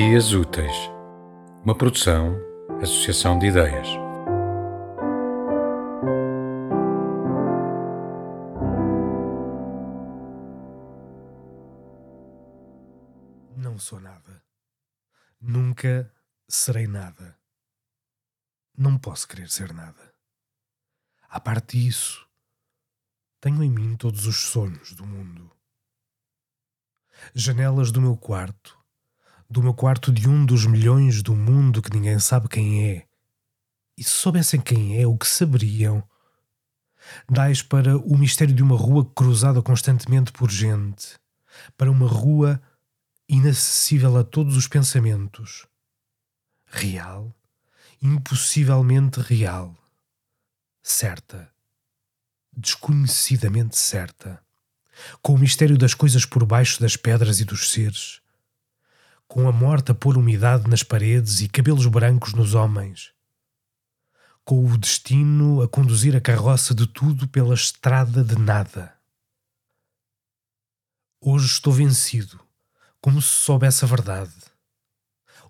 Dias Úteis, uma produção, associação de ideias. Não sou nada. Nunca serei nada. Não posso querer ser nada. À parte disso, tenho em mim todos os sonhos do mundo. Janelas do meu quarto do meu quarto de um dos milhões do mundo que ninguém sabe quem é. E se soubessem quem é, o que saberiam? Dais para o mistério de uma rua cruzada constantemente por gente, para uma rua inacessível a todos os pensamentos. Real, impossivelmente real, certa, desconhecidamente certa, com o mistério das coisas por baixo das pedras e dos seres com a morte a pôr umidade nas paredes e cabelos brancos nos homens, com o destino a conduzir a carroça de tudo pela estrada de nada. Hoje estou vencido, como se soubesse a verdade.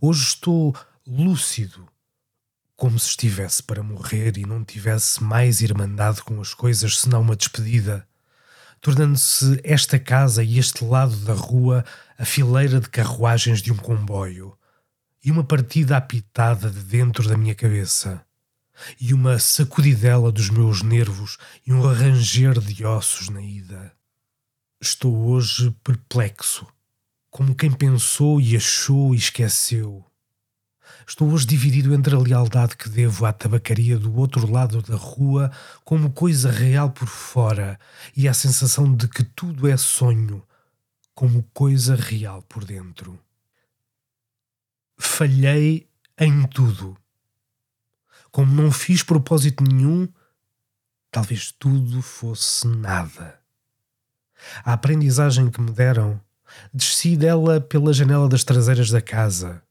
Hoje estou lúcido, como se estivesse para morrer e não tivesse mais irmandade com as coisas senão uma despedida tornando-se esta casa e este lado da rua a fileira de carruagens de um comboio, e uma partida apitada de dentro da minha cabeça, e uma sacudidela dos meus nervos e um arranger de ossos na ida. Estou hoje perplexo, como quem pensou e achou e esqueceu Estou hoje dividido entre a lealdade que devo à tabacaria do outro lado da rua como coisa real por fora e a sensação de que tudo é sonho como coisa real por dentro. Falhei em tudo. Como não fiz propósito nenhum, talvez tudo fosse nada. A aprendizagem que me deram, desci dela pela janela das traseiras da casa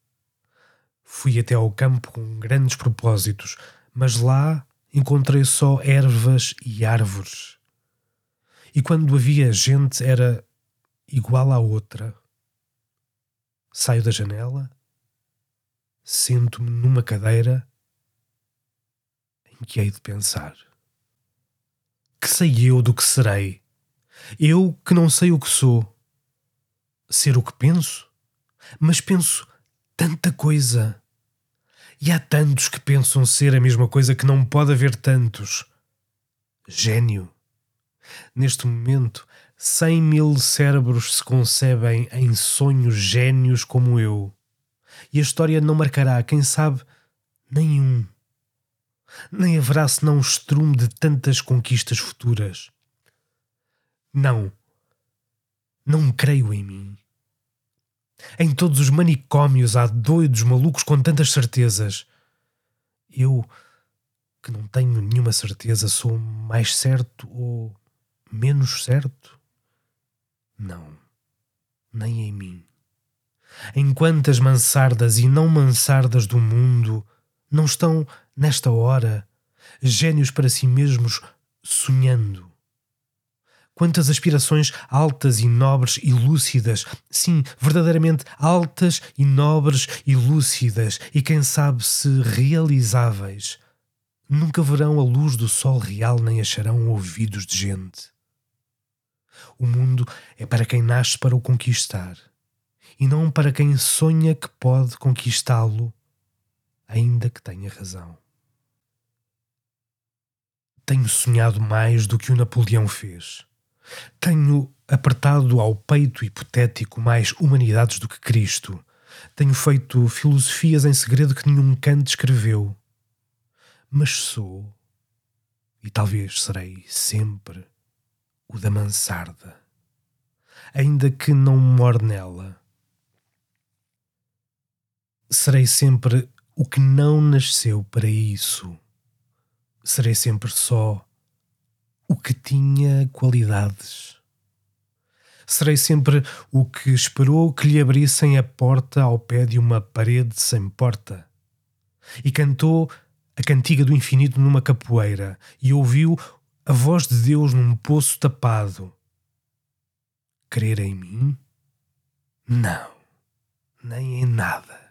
Fui até ao campo com grandes propósitos, mas lá encontrei só ervas e árvores. E quando havia gente era igual à outra. Saio da janela, sento-me numa cadeira em que hei de pensar. Que sei eu do que serei? Eu que não sei o que sou. Ser o que penso? Mas penso tanta coisa. E há tantos que pensam ser a mesma coisa que não pode haver tantos. Gênio. Neste momento, cem mil cérebros se concebem em sonhos gênios como eu. E a história não marcará, quem sabe, nenhum. Nem haverá senão um estrume de tantas conquistas futuras. Não. Não creio em mim. Em todos os manicômios há doidos malucos com tantas certezas. Eu, que não tenho nenhuma certeza, sou mais certo ou menos certo? Não, nem em mim. Em quantas mansardas e não mansardas do mundo não estão, nesta hora, gênios para si mesmos sonhando? Quantas aspirações altas e nobres e lúcidas, sim, verdadeiramente altas e nobres e lúcidas, e quem sabe se realizáveis, nunca verão a luz do sol real nem acharão ouvidos de gente. O mundo é para quem nasce para o conquistar, e não para quem sonha que pode conquistá-lo, ainda que tenha razão. Tenho sonhado mais do que o Napoleão fez tenho apertado ao peito hipotético mais humanidades do que Cristo. Tenho feito filosofias em segredo que nenhum Kant escreveu. Mas sou, e talvez serei sempre, o da mansarda, ainda que não more nela. Serei sempre o que não nasceu para isso. Serei sempre só o que tinha qualidades. Serei sempre o que esperou que lhe abrissem a porta ao pé de uma parede sem porta. E cantou a cantiga do infinito numa capoeira e ouviu a voz de Deus num poço tapado. Crer em mim? Não. nem em nada.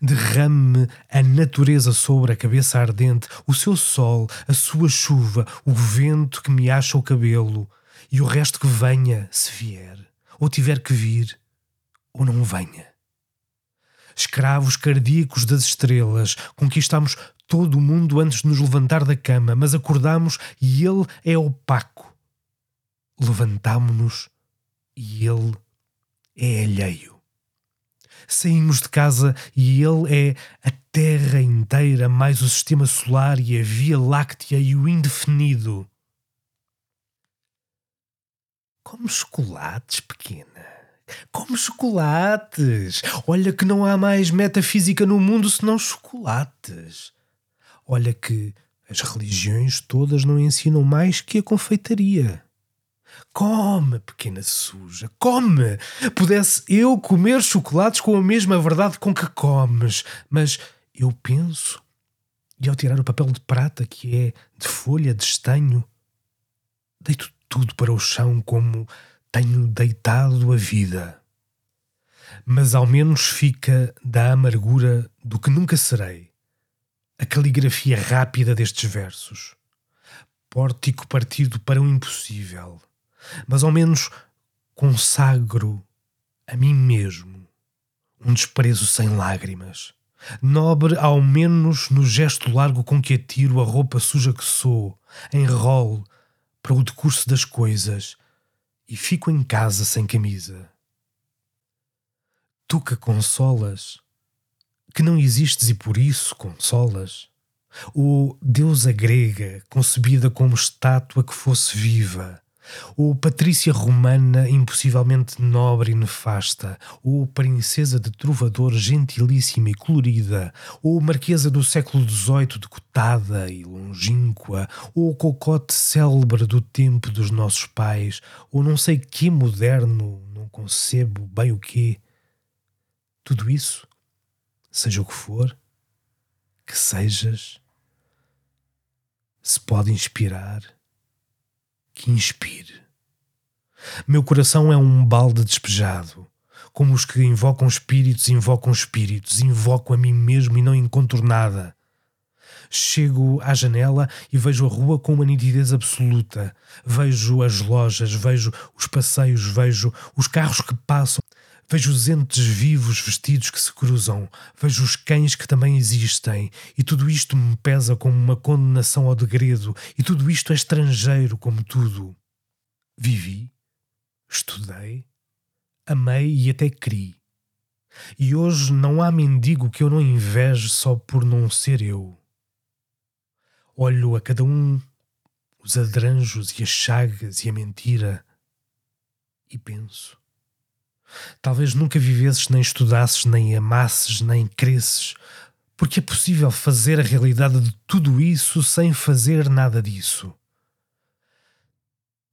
Derrame a natureza sobre a cabeça ardente, o seu sol, a sua chuva, o vento que me acha o cabelo e o resto que venha, se vier, ou tiver que vir, ou não venha. Escravos cardíacos das estrelas, conquistamos todo o mundo antes de nos levantar da cama, mas acordamos e ele é opaco. Levantamo-nos e ele é alheio. Saímos de casa e ele é a Terra inteira, mais o sistema solar e a Via Láctea e o indefinido. Como chocolates, pequena. Como chocolates. Olha que não há mais metafísica no mundo senão chocolates. Olha que as religiões todas não ensinam mais que a confeitaria. Come, pequena suja, come! Pudesse eu comer chocolates com a mesma verdade com que comes, mas eu penso, e ao tirar o papel de prata que é de folha de estanho, deito tudo para o chão como tenho deitado a vida. Mas ao menos fica da amargura do que nunca serei a caligrafia rápida destes versos. Pórtico partido para o impossível mas ao menos consagro a mim mesmo um desprezo sem lágrimas. Nobre, ao menos no gesto largo com que atiro a roupa suja que sou, enrolo para o decurso das coisas e fico em casa sem camisa. Tu que consolas, que não existes e por isso consolas, ou deusa grega concebida como estátua que fosse viva, ou Patrícia Romana impossivelmente nobre e nefasta, ou Princesa de Trovador gentilíssima e colorida, ou Marquesa do século XVIII decotada e longínqua, ou Cocote célebre do tempo dos nossos pais, ou não sei que moderno, não concebo bem o quê. Tudo isso, seja o que for, que sejas, se pode inspirar que inspire. Meu coração é um balde despejado. Como os que invocam espíritos, invocam espíritos, invoco a mim mesmo e não encontro nada. Chego à janela e vejo a rua com uma nitidez absoluta. Vejo as lojas, vejo os passeios, vejo os carros que passam, Vejo os entes vivos vestidos que se cruzam, vejo os cães que também existem, e tudo isto me pesa como uma condenação ao degredo, e tudo isto é estrangeiro como tudo. Vivi, estudei, amei e até criei. E hoje não há mendigo que eu não inveje só por não ser eu. Olho a cada um os adranjos e as chagas e a mentira e penso Talvez nunca vivesses, nem estudasses, nem amasses, nem cresces, porque é possível fazer a realidade de tudo isso sem fazer nada disso.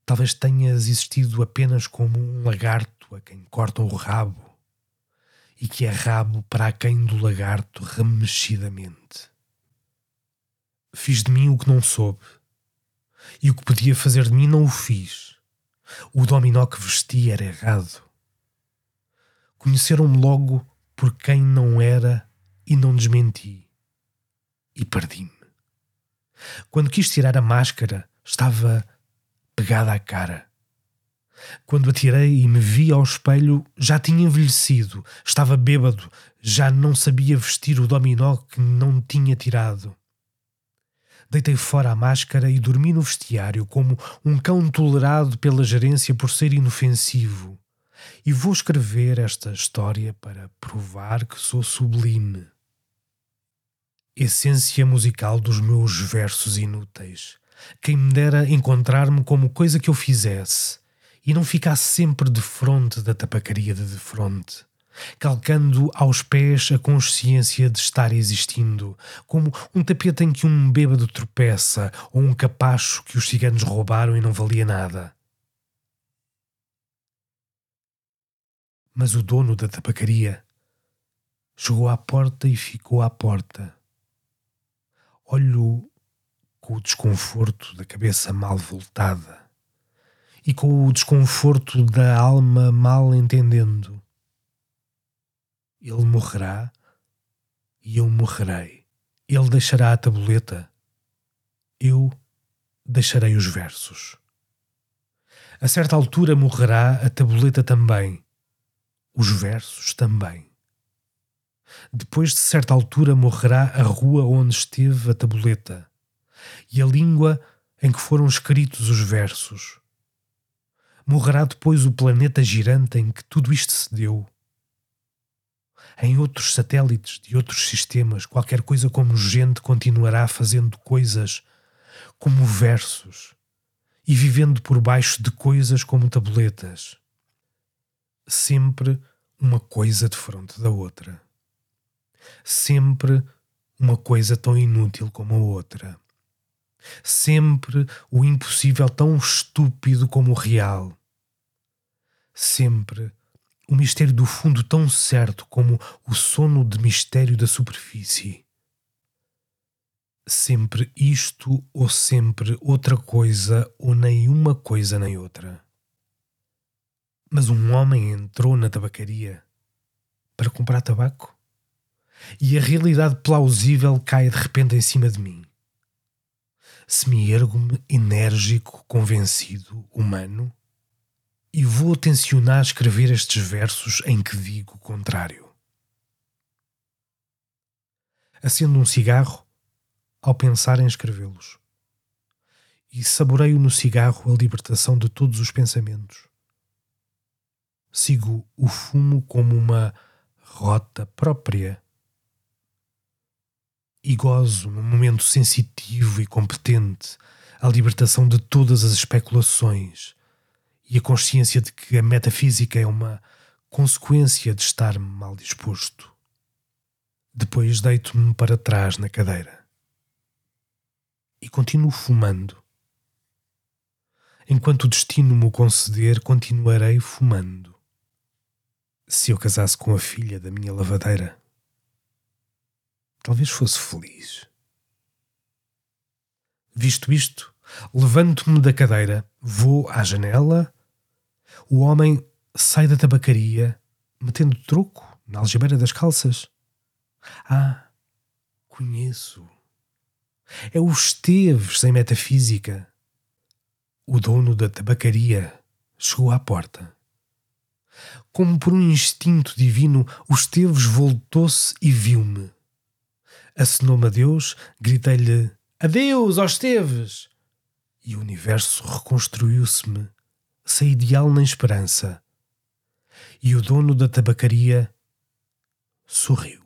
Talvez tenhas existido apenas como um lagarto a quem cortam o rabo e que é rabo para quem do lagarto remexidamente. Fiz de mim o que não soube e o que podia fazer de mim não o fiz. O dominó que vesti era errado. Conheceram-me logo por quem não era e não desmenti. E perdi-me. Quando quis tirar a máscara, estava pegada à cara. Quando atirei e me vi ao espelho, já tinha envelhecido, estava bêbado, já não sabia vestir o dominó que não tinha tirado. Deitei fora a máscara e dormi no vestiário como um cão tolerado pela gerência por ser inofensivo e vou escrever esta história para provar que sou sublime. Essência musical dos meus versos inúteis. Quem me dera encontrar-me como coisa que eu fizesse e não ficasse sempre de fronte da tapacaria de defronte, calcando aos pés a consciência de estar existindo, como um tapete em que um bêbado tropeça ou um capacho que os ciganos roubaram e não valia nada. Mas o dono da tabacaria chegou à porta e ficou à porta. Olho com o desconforto da cabeça mal voltada e com o desconforto da alma mal entendendo. Ele morrerá e eu morrerei. Ele deixará a tabuleta, eu deixarei os versos. A certa altura morrerá a tabuleta também, os versos também. Depois de certa altura morrerá a rua onde esteve a tabuleta e a língua em que foram escritos os versos. Morrerá depois o planeta girante em que tudo isto se deu em outros satélites de outros sistemas, qualquer coisa como gente continuará fazendo coisas como versos e vivendo por baixo de coisas como tabuletas. Sempre uma coisa de fronte da outra. Sempre uma coisa tão inútil como a outra. Sempre o impossível tão estúpido como o real. Sempre o mistério do fundo tão certo como o sono de mistério da superfície. Sempre isto ou sempre outra coisa ou nem uma coisa nem outra. Mas um homem entrou na tabacaria para comprar tabaco e a realidade plausível cai de repente em cima de mim. Se me ergo-me enérgico, convencido, humano, e vou tensionar escrever estes versos em que digo o contrário. Acendo um cigarro ao pensar em escrevê-los e saboreio no cigarro a libertação de todos os pensamentos. Sigo o fumo como uma rota própria e gozo num momento sensitivo e competente a libertação de todas as especulações e a consciência de que a metafísica é uma consequência de estar mal disposto. Depois deito-me para trás na cadeira e continuo fumando. Enquanto o destino me conceder, continuarei fumando. Se eu casasse com a filha da minha lavadeira, talvez fosse feliz. Visto isto, levanto-me da cadeira, vou à janela o homem sai da tabacaria, metendo troco na algibeira das calças. Ah, conheço. É o Esteves em metafísica. O dono da tabacaria chegou à porta. Como por um instinto divino, o Esteves voltou-se e viu-me. Acenou-me a Deus, gritei-lhe: Adeus, ó Esteves! E o universo reconstruiu-se-me sem ideal nem esperança. E o dono da tabacaria sorriu.